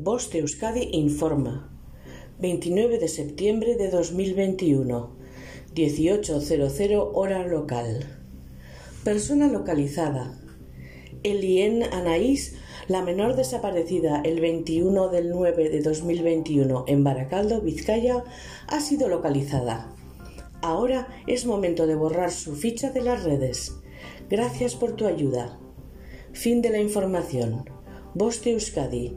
Boste Euskadi informa. 29 de septiembre de 2021. 18.00 hora local. Persona localizada. Elien Anaís, la menor desaparecida el 21 del 9 de 2021 en Baracaldo, Vizcaya, ha sido localizada. Ahora es momento de borrar su ficha de las redes. Gracias por tu ayuda. Fin de la información. Boste Euskadi,